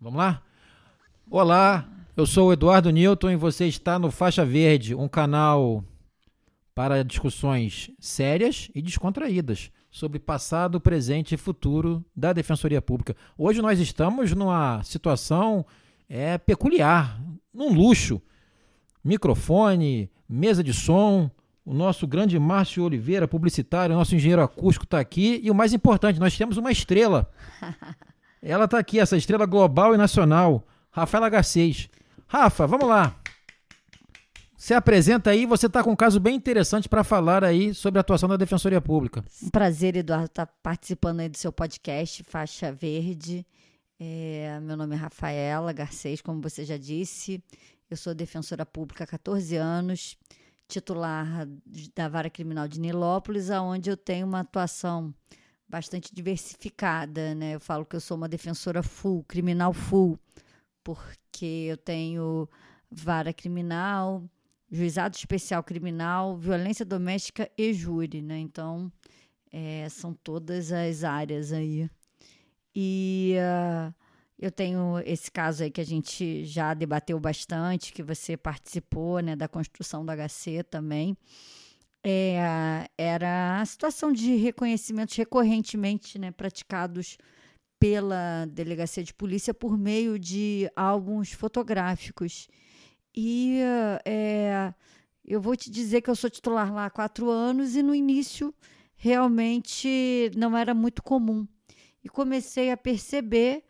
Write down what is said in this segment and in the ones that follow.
Vamos lá? Olá, eu sou o Eduardo Newton e você está no Faixa Verde, um canal para discussões sérias e descontraídas sobre passado, presente e futuro da Defensoria Pública. Hoje nós estamos numa situação é, peculiar, num luxo. Microfone, mesa de som, o nosso grande Márcio Oliveira, publicitário, nosso engenheiro acústico está aqui. E o mais importante, nós temos uma estrela. Ela está aqui, essa estrela global e nacional, Rafaela Garcês. Rafa, vamos lá. Se apresenta aí, você está com um caso bem interessante para falar aí sobre a atuação da Defensoria Pública. Um prazer, Eduardo, estar tá participando aí do seu podcast, Faixa Verde. É, meu nome é Rafaela Garcês, como você já disse. Eu sou defensora pública há 14 anos, titular da Vara Criminal de Nilópolis, onde eu tenho uma atuação bastante diversificada, né? Eu falo que eu sou uma defensora full, criminal full, porque eu tenho vara criminal, juizado especial criminal, violência doméstica e júri, né? Então, é, são todas as áreas aí. E uh, eu tenho esse caso aí que a gente já debateu bastante, que você participou, né, da construção do HC também é, era a situação de reconhecimentos recorrentemente né, praticados pela delegacia de polícia por meio de álbuns fotográficos. E é, eu vou te dizer que eu sou titular lá há quatro anos e no início realmente não era muito comum. E comecei a perceber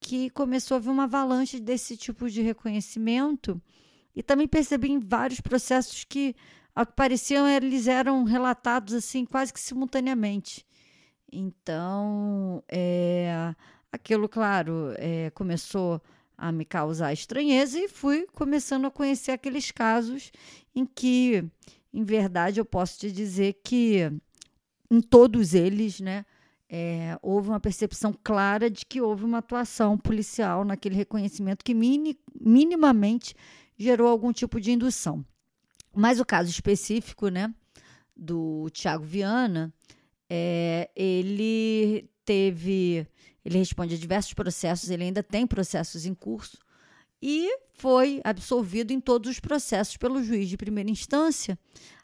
que começou a haver uma avalanche desse tipo de reconhecimento. E também percebi em vários processos que ao que pareciam, eles eram relatados assim quase que simultaneamente. Então, é, aquilo, claro, é, começou a me causar estranheza e fui começando a conhecer aqueles casos em que, em verdade, eu posso te dizer que em todos eles, né, é, houve uma percepção clara de que houve uma atuação policial naquele reconhecimento que mini, minimamente gerou algum tipo de indução. Mas o caso específico, né, do Tiago Viana, é, ele teve, ele responde a diversos processos, ele ainda tem processos em curso e foi absolvido em todos os processos pelo juiz de primeira instância,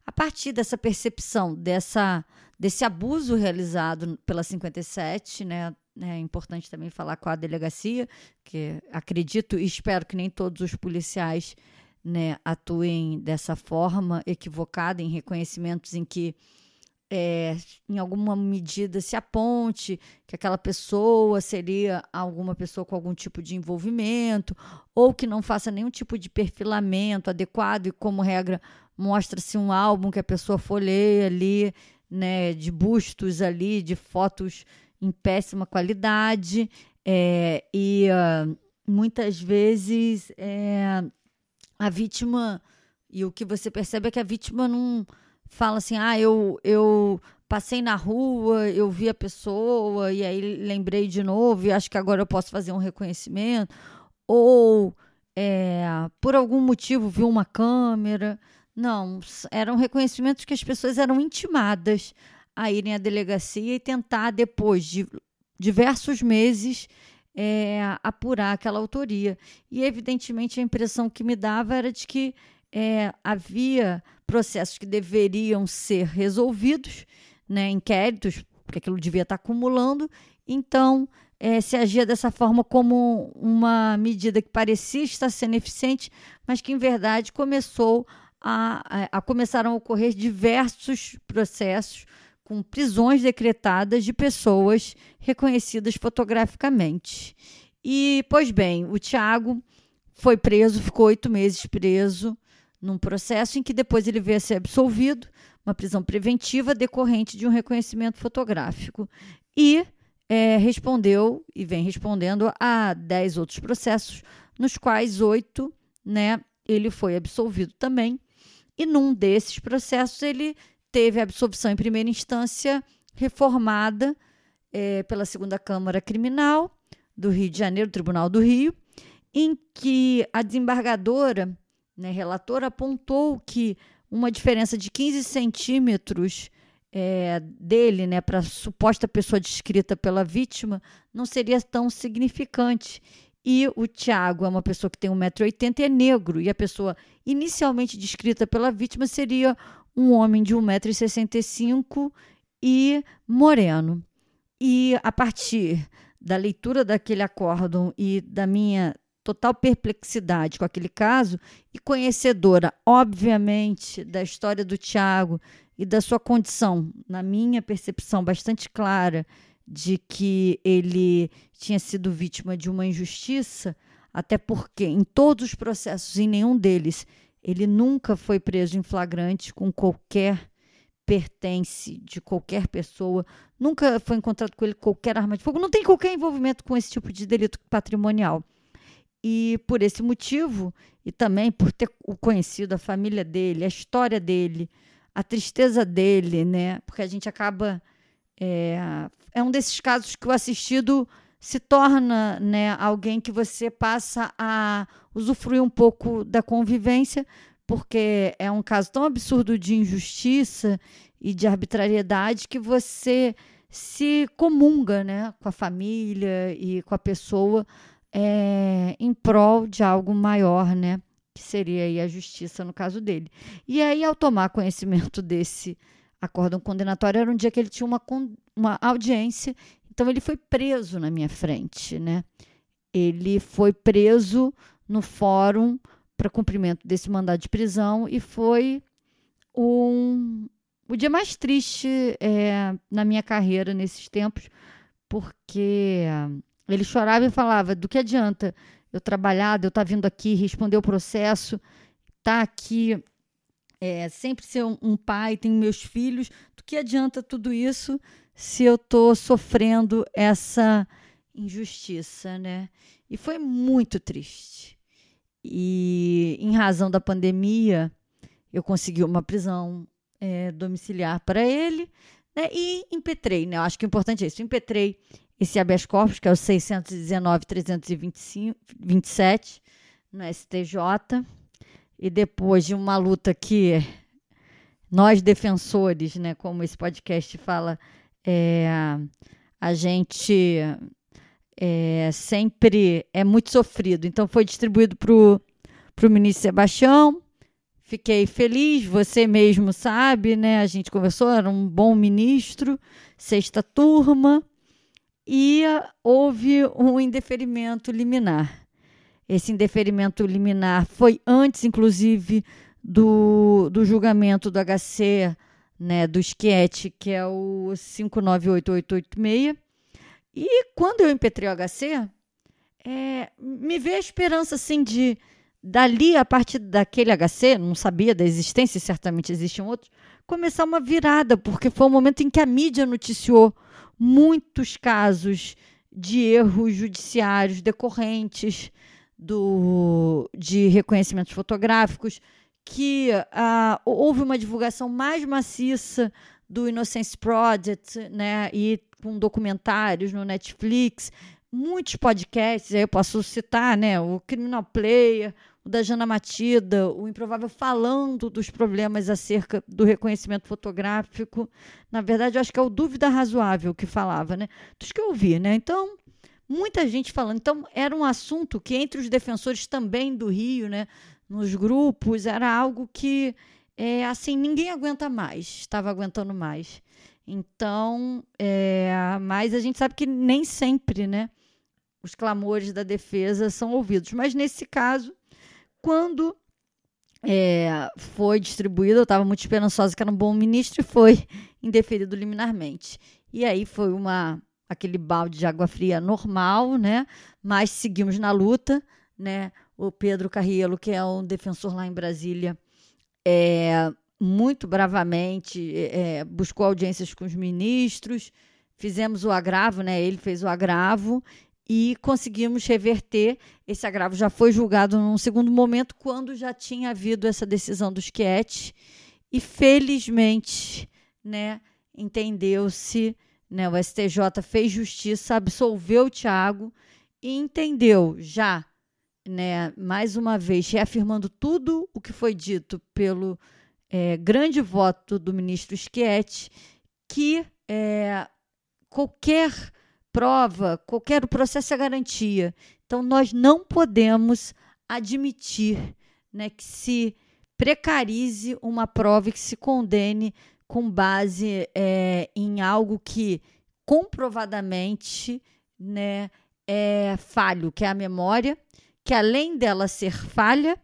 a partir dessa percepção dessa desse abuso realizado pela 57, né? É importante também falar com a delegacia, que acredito e espero que nem todos os policiais né, atuem dessa forma equivocada em reconhecimentos em que é, em alguma medida se aponte que aquela pessoa seria alguma pessoa com algum tipo de envolvimento ou que não faça nenhum tipo de perfilamento adequado e como regra mostra-se um álbum que a pessoa folheia ali, né, de bustos ali, de fotos em péssima qualidade é, e uh, muitas vezes é, a vítima e o que você percebe é que a vítima não fala assim, ah, eu, eu passei na rua, eu vi a pessoa e aí lembrei de novo e acho que agora eu posso fazer um reconhecimento. Ou é, por algum motivo viu uma câmera. Não, eram reconhecimentos que as pessoas eram intimadas a irem à delegacia e tentar, depois de diversos meses, é, apurar aquela autoria. E, evidentemente, a impressão que me dava era de que é, havia processos que deveriam ser resolvidos, né, inquéritos, porque aquilo devia estar acumulando, então é, se agia dessa forma como uma medida que parecia estar sendo eficiente, mas que, em verdade, começou a, a, a começaram a ocorrer diversos processos com prisões decretadas de pessoas reconhecidas fotograficamente. E, pois bem, o Tiago foi preso, ficou oito meses preso, num processo em que depois ele veio a ser absolvido, uma prisão preventiva decorrente de um reconhecimento fotográfico. E é, respondeu e vem respondendo a dez outros processos, nos quais oito né, ele foi absolvido também. E num desses processos ele teve a absolvição em primeira instância reformada é, pela segunda Câmara Criminal do Rio de Janeiro, Tribunal do Rio, em que a desembargadora, né, relatora, apontou que uma diferença de 15 centímetros é, dele, né, para a suposta pessoa descrita pela vítima, não seria tão significante E o Tiago é uma pessoa que tem 1,80m e é negro. E a pessoa inicialmente descrita pela vítima seria um homem de 1,65m e moreno. E a partir da leitura daquele acórdão e da minha total perplexidade com aquele caso e conhecedora, obviamente, da história do Tiago e da sua condição, na minha percepção bastante clara, de que ele tinha sido vítima de uma injustiça, até porque em todos os processos, em nenhum deles, ele nunca foi preso em flagrante com qualquer pertence de qualquer pessoa, nunca foi encontrado com ele qualquer arma de fogo, não tem qualquer envolvimento com esse tipo de delito patrimonial. E por esse motivo, e também por ter conhecido a família dele, a história dele, a tristeza dele, né? Porque a gente acaba. É, é um desses casos que o assistido se torna né, alguém que você passa a usufruir um pouco da convivência, porque é um caso tão absurdo de injustiça e de arbitrariedade que você se comunga né, com a família e com a pessoa é, em prol de algo maior, né? Que seria a justiça no caso dele. E aí, ao tomar conhecimento desse acórdão condenatório, era um dia que ele tinha uma, uma audiência, então ele foi preso na minha frente, né? Ele foi preso no fórum para cumprimento desse mandado de prisão e foi um, o dia mais triste é, na minha carreira nesses tempos, porque ele chorava e falava: do que adianta eu trabalhar, eu estar tá vindo aqui, responder o processo, tá aqui, é, sempre ser um, um, pai, tenho meus filhos, do que adianta tudo isso se eu estou sofrendo essa injustiça, né? E foi muito triste. E em razão da pandemia, eu consegui uma prisão é, domiciliar para ele né? e impetrei, né? Eu acho que o importante é isso. Impetrei esse habeas corpus, que é o 619.327, no STJ. E depois de uma luta que nós defensores, né, como esse podcast fala, é, a gente é, sempre é muito sofrido. Então foi distribuído para o ministro Sebastião. Fiquei feliz, você mesmo sabe, né? A gente conversou, era um bom ministro, sexta turma e houve um indeferimento liminar. Esse indeferimento liminar foi antes, inclusive, do, do julgamento do HC, né, do SQET, que é o 598886. E quando eu impetrei o HC, é, me veio a esperança assim de dali a partir daquele HC, não sabia da existência, certamente existiam outros, começar uma virada, porque foi o momento em que a mídia noticiou muitos casos de erros judiciários decorrentes do, de reconhecimentos fotográficos, que uh, houve uma divulgação mais maciça do Innocence Project, né, e com documentários no Netflix, muitos podcasts, aí eu posso citar, né, o Criminal Player, o da Jana Matida, o Improvável falando dos problemas acerca do reconhecimento fotográfico. Na verdade, eu acho que é o Dúvida Razoável que falava, né? Dos que eu ouvi, né? Então, muita gente falando. Então, era um assunto que entre os defensores também do Rio, né? Nos grupos, era algo que, é, assim, ninguém aguenta mais, estava aguentando mais. Então, é, mas a gente sabe que nem sempre, né? Os clamores da defesa são ouvidos. Mas nesse caso, quando é, foi distribuído, eu estava muito esperançosa que era um bom ministro e foi indeferido liminarmente. E aí foi uma aquele balde de água fria normal, né? Mas seguimos na luta, né? O Pedro Carrielo, que é um defensor lá em Brasília, é, muito bravamente é, buscou audiências com os ministros, fizemos o agravo, né? Ele fez o agravo e conseguimos reverter. Esse agravo já foi julgado num segundo momento, quando já tinha havido essa decisão dos Quiet, e felizmente, né, entendeu-se, né, o STJ fez justiça, absolveu o Tiago e entendeu já, né, mais uma vez, reafirmando tudo o que foi dito pelo é, grande voto do ministro Schietti, que é, qualquer prova, qualquer processo é garantia. Então, nós não podemos admitir né, que se precarize uma prova e que se condene com base é, em algo que comprovadamente né, é falho, que é a memória, que além dela ser falha,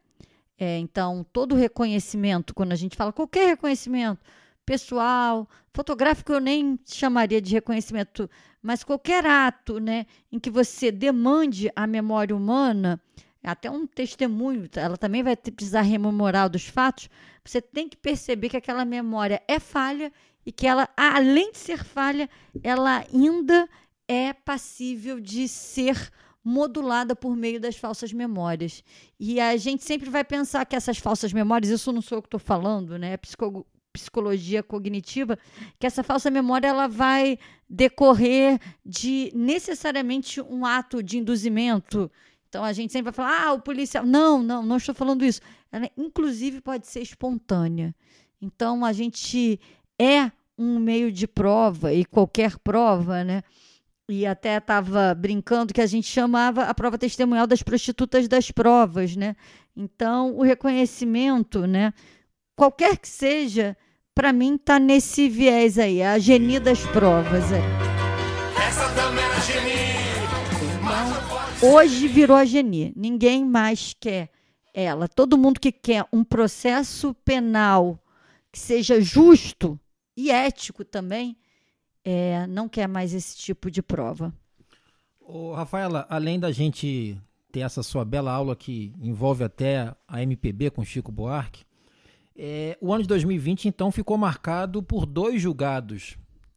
é, então todo reconhecimento, quando a gente fala qualquer reconhecimento, pessoal, fotográfico eu nem chamaria de reconhecimento, mas qualquer ato né, em que você demande a memória humana, até um testemunho, ela também vai precisar rememorar dos fatos, você tem que perceber que aquela memória é falha e que ela, além de ser falha, ela ainda é passível de ser modulada por meio das falsas memórias. E a gente sempre vai pensar que essas falsas memórias, isso não sou eu que estou falando, né? É psico psicologia cognitiva, que essa falsa memória ela vai decorrer de necessariamente um ato de induzimento. Então a gente sempre vai falar, ah, o policial. Não, não, não estou falando isso. Ela, inclusive, pode ser espontânea. Então a gente é um meio de prova, e qualquer prova, né? E até estava brincando que a gente chamava a prova testemunhal das prostitutas das provas, né? Então, o reconhecimento, né, qualquer que seja, para mim está nesse viés aí, a geni das provas. É. Essa também é a geni. Então, hoje virou a geni. Ninguém mais quer ela. Todo mundo que quer um processo penal que seja justo e ético também, é, não quer mais esse tipo de prova. Ô, Rafaela, além da gente ter essa sua bela aula que envolve até a MPB com Chico Buarque, é, o ano de 2020 então ficou marcado por dois julgados.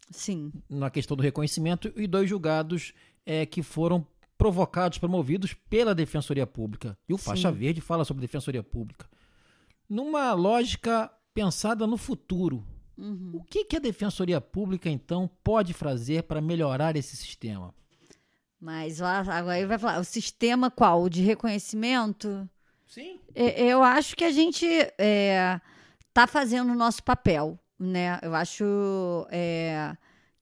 Sim. Na questão do reconhecimento e dois julgados é, que foram provocados, promovidos pela Defensoria Pública. E o Sim. Faixa Verde fala sobre Defensoria Pública. Numa lógica pensada no futuro, Uhum. O que, que a Defensoria Pública, então, pode fazer para melhorar esse sistema? Mas agora ele vai falar, o sistema qual? O de reconhecimento? Sim. Eu acho que a gente está é, tá fazendo o nosso papel, né? Eu acho é,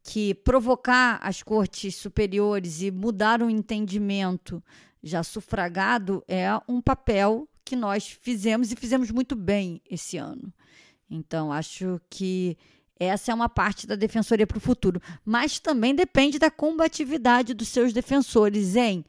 que provocar as cortes superiores e mudar o entendimento já sufragado é um papel que nós fizemos e fizemos muito bem esse ano. Então, acho que essa é uma parte da defensoria para o futuro. Mas também depende da combatividade dos seus defensores, hein?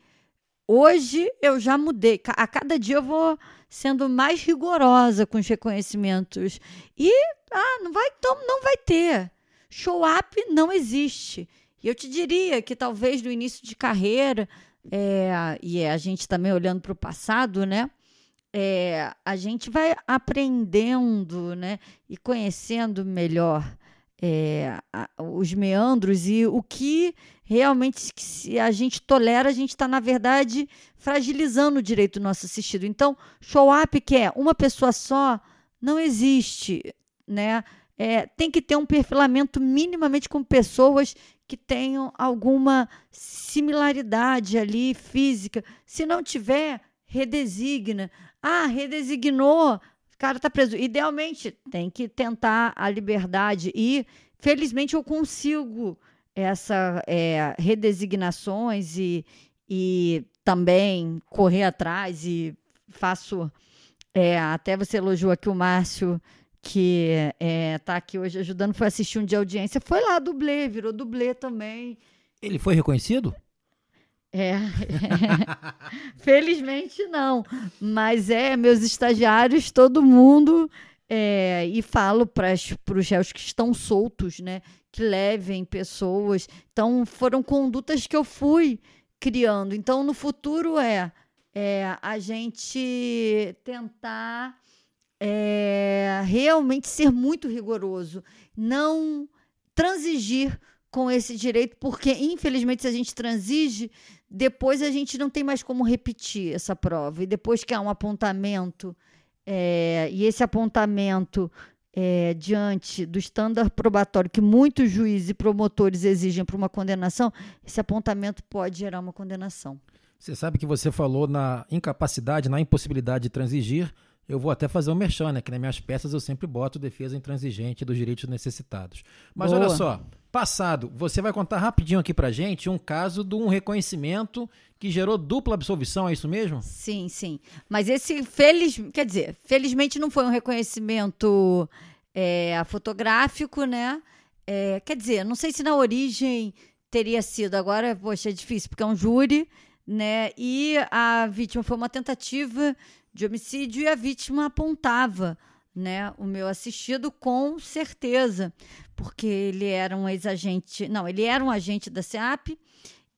Hoje eu já mudei. A cada dia eu vou sendo mais rigorosa com os reconhecimentos. E ah, não vai, então, não vai ter. Show up não existe. E eu te diria que talvez no início de carreira, é, e a gente também olhando para o passado, né? É, a gente vai aprendendo né, e conhecendo melhor é, a, os meandros e o que realmente se a gente tolera, a gente está, na verdade, fragilizando o direito do nosso assistido. Então, show-up que é uma pessoa só, não existe. Né? É, tem que ter um perfilamento minimamente com pessoas que tenham alguma similaridade ali física. Se não tiver, redesigna. Ah, redesignou, o cara está preso. Idealmente, tem que tentar a liberdade. E, felizmente, eu consigo essa é, redesignações e, e também correr atrás e faço. É, até você elogiou aqui o Márcio, que está é, tá aqui hoje ajudando, foi assistir um de audiência. Foi lá, dublê, virou dublê também. Ele foi reconhecido? É. Felizmente não. Mas é, meus estagiários, todo mundo. É, e falo para os réus que estão soltos, né? Que levem pessoas. Então, foram condutas que eu fui criando. Então, no futuro é, é a gente tentar é, realmente ser muito rigoroso. Não transigir com esse direito, porque infelizmente se a gente transige, depois a gente não tem mais como repetir essa prova. E depois que há um apontamento, é, e esse apontamento é, diante do estándar probatório que muitos juízes e promotores exigem para uma condenação, esse apontamento pode gerar uma condenação. Você sabe que você falou na incapacidade, na impossibilidade de transigir. Eu vou até fazer um merchan, né? Que nas minhas peças eu sempre boto defesa intransigente dos direitos necessitados. Mas Boa. olha só, Passado, você vai contar rapidinho aqui pra gente um caso de um reconhecimento que gerou dupla absolvição, é isso mesmo? Sim, sim. Mas esse, feliz, quer dizer, felizmente não foi um reconhecimento é, fotográfico, né? É, quer dizer, não sei se na origem teria sido, agora, poxa, é difícil, porque é um júri, né? E a vítima foi uma tentativa de homicídio e a vítima apontava né, o meu assistido com certeza, porque ele era um ex-agente, não, ele era um agente da SEAP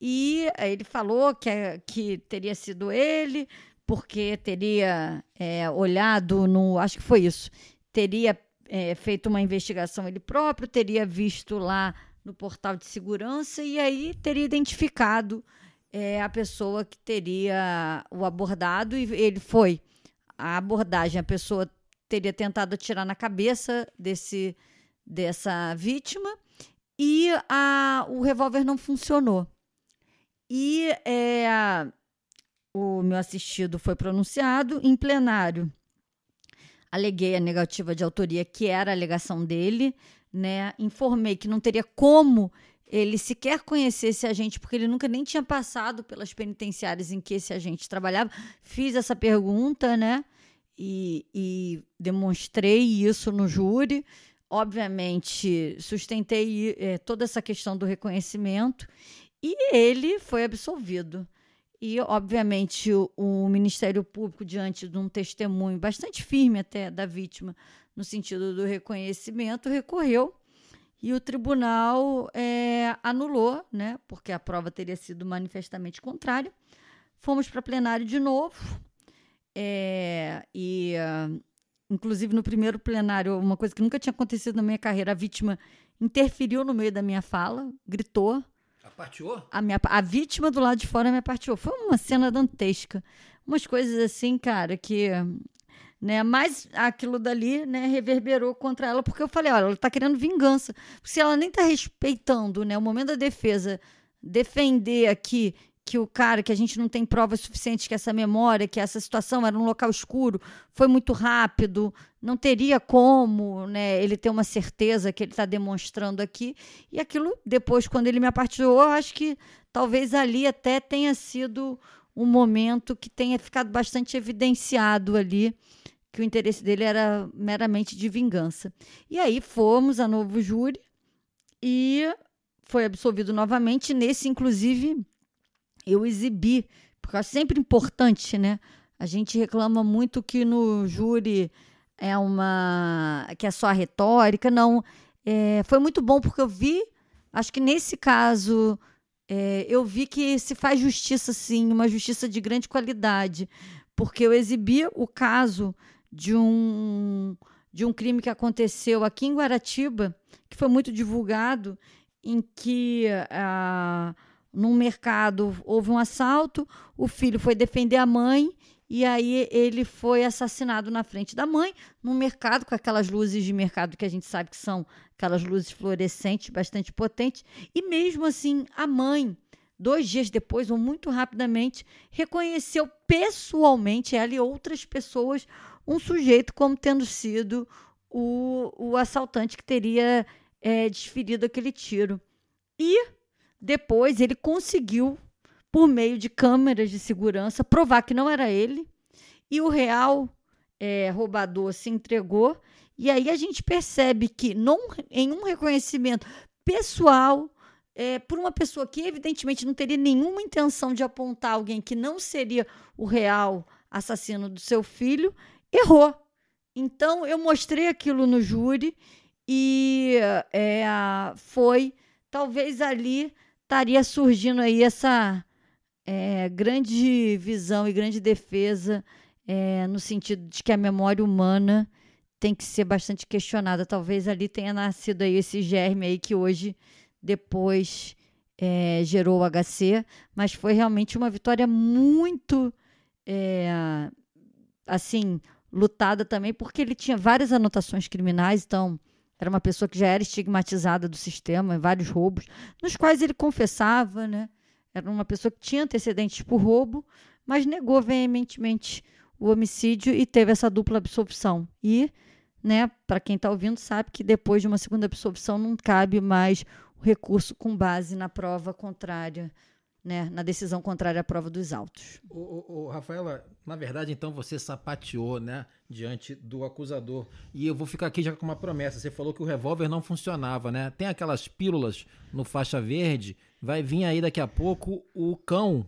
e ele falou que, que teria sido ele, porque teria é, olhado no, acho que foi isso, teria é, feito uma investigação ele próprio, teria visto lá no portal de segurança e aí teria identificado é, a pessoa que teria o abordado e ele foi. A abordagem, a pessoa teria tentado atirar na cabeça desse, dessa vítima e a, o revólver não funcionou. E é, o meu assistido foi pronunciado em plenário. Aleguei a negativa de autoria, que era a alegação dele, né? Informei que não teria como ele sequer conhecer esse agente, porque ele nunca nem tinha passado pelas penitenciárias em que esse agente trabalhava. Fiz essa pergunta, né? E, e demonstrei isso no júri. Obviamente, sustentei é, toda essa questão do reconhecimento e ele foi absolvido. E, obviamente, o, o, Ministério Público, diante de um testemunho bastante firme até da vítima, no sentido do reconhecimento, recorreu e o tribunal é, anulou, né, porque a prova teria sido manifestamente contrária. Fomos para plenário de novo, é, e, uh, inclusive, no primeiro plenário, uma coisa que nunca tinha acontecido na minha carreira, a vítima interferiu no meio da minha fala, gritou. Aparteou? A, minha, a vítima do lado de fora me aparteou. Foi uma cena dantesca. Umas coisas assim, cara, que. Né, mas aquilo dali né, reverberou contra ela, porque eu falei: olha, ela está querendo vingança. Se ela nem está respeitando né, o momento da defesa, defender aqui que o cara, que a gente não tem provas suficientes que essa memória, que essa situação era um local escuro, foi muito rápido, não teria como né, ele ter uma certeza que ele está demonstrando aqui. E aquilo, depois, quando ele me apartilhou, eu acho que talvez ali até tenha sido um momento que tenha ficado bastante evidenciado ali que o interesse dele era meramente de vingança. E aí fomos a novo júri e foi absolvido novamente. Nesse, inclusive, eu exibi, porque é sempre importante, né? A gente reclama muito que no júri é uma. que é só a retórica. Não. É, foi muito bom porque eu vi, acho que nesse caso, é, eu vi que se faz justiça, sim, uma justiça de grande qualidade. Porque eu exibi o caso de um, de um crime que aconteceu aqui em Guaratiba, que foi muito divulgado, em que. Uh, num mercado houve um assalto, o filho foi defender a mãe e aí ele foi assassinado na frente da mãe, num mercado com aquelas luzes de mercado que a gente sabe que são aquelas luzes fluorescentes bastante potentes, e mesmo assim a mãe, dois dias depois ou muito rapidamente, reconheceu pessoalmente ela e outras pessoas um sujeito como tendo sido o, o assaltante que teria é, desferido aquele tiro. E depois ele conseguiu, por meio de câmeras de segurança, provar que não era ele. E o real é, roubador se entregou. E aí a gente percebe que não, em um reconhecimento pessoal, é, por uma pessoa que evidentemente não teria nenhuma intenção de apontar alguém que não seria o real assassino do seu filho, errou. Então eu mostrei aquilo no júri e é, foi talvez ali estaria surgindo aí essa é, grande visão e grande defesa é, no sentido de que a memória humana tem que ser bastante questionada. Talvez ali tenha nascido aí esse germe aí que hoje, depois, é, gerou o HC, mas foi realmente uma vitória muito, é, assim, lutada também, porque ele tinha várias anotações criminais, então era uma pessoa que já era estigmatizada do sistema, vários roubos, nos quais ele confessava, né? Era uma pessoa que tinha antecedentes por roubo, mas negou veementemente o homicídio e teve essa dupla absolvição. E, né, para quem está ouvindo, sabe que depois de uma segunda absolvição não cabe mais o recurso com base na prova contrária, né, na decisão contrária à prova dos autos. Ô, ô, ô, Rafaela, na verdade, então você sapateou, né, diante do acusador. E eu vou ficar aqui já com uma promessa. Você falou que o revólver não funcionava, né? Tem aquelas pílulas no faixa verde. Vai vir aí daqui a pouco o cão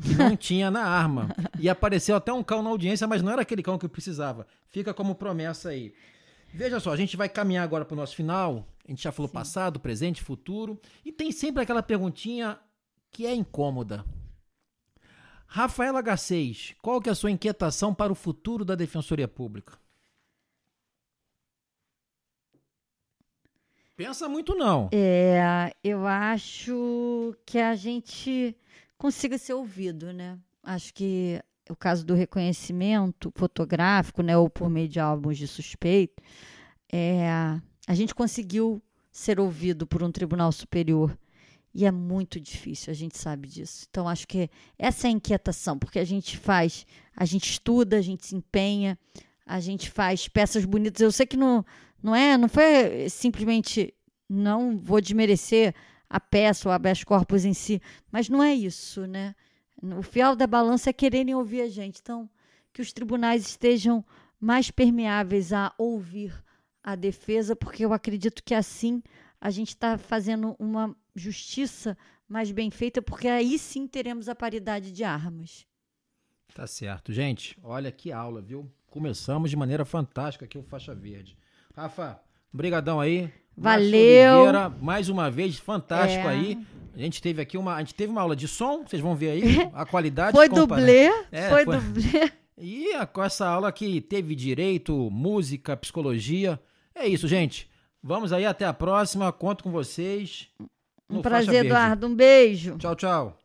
que não tinha na arma. E apareceu até um cão na audiência, mas não era aquele cão que precisava. Fica como promessa aí. Veja só, a gente vai caminhar agora para o nosso final. A gente já falou Sim. passado, presente, futuro. E tem sempre aquela perguntinha que é incômoda. Rafaela Garcês, qual que é a sua inquietação para o futuro da Defensoria Pública? Pensa muito não. É, eu acho que a gente consiga ser ouvido, né? Acho que o caso do reconhecimento fotográfico, né, ou por meio de álbuns de suspeito, é, a gente conseguiu ser ouvido por um tribunal superior e é muito difícil, a gente sabe disso. Então acho que essa é a inquietação, porque a gente faz, a gente estuda, a gente se empenha, a gente faz peças bonitas. Eu sei que não, não é, não foi simplesmente não vou desmerecer a peça ou habeas corpus em si, mas não é isso, né? O fiel da balança é quererem ouvir a gente. Então, que os tribunais estejam mais permeáveis a ouvir a defesa, porque eu acredito que assim a gente está fazendo uma justiça mais bem feita, porque aí sim teremos a paridade de armas. Tá certo. Gente, olha que aula, viu? Começamos de maneira fantástica aqui o Faixa Verde. Rafa, brigadão aí. Valeu. Oliveira, mais uma vez, fantástico é. aí. A gente teve aqui uma, a gente teve uma aula de som, vocês vão ver aí a qualidade. foi dublê, é, foi, foi dublê. E com essa aula que teve direito, música, psicologia. É isso, gente. Vamos aí, até a próxima. Conto com vocês. Um prazer, Eduardo. Um beijo. Tchau, tchau.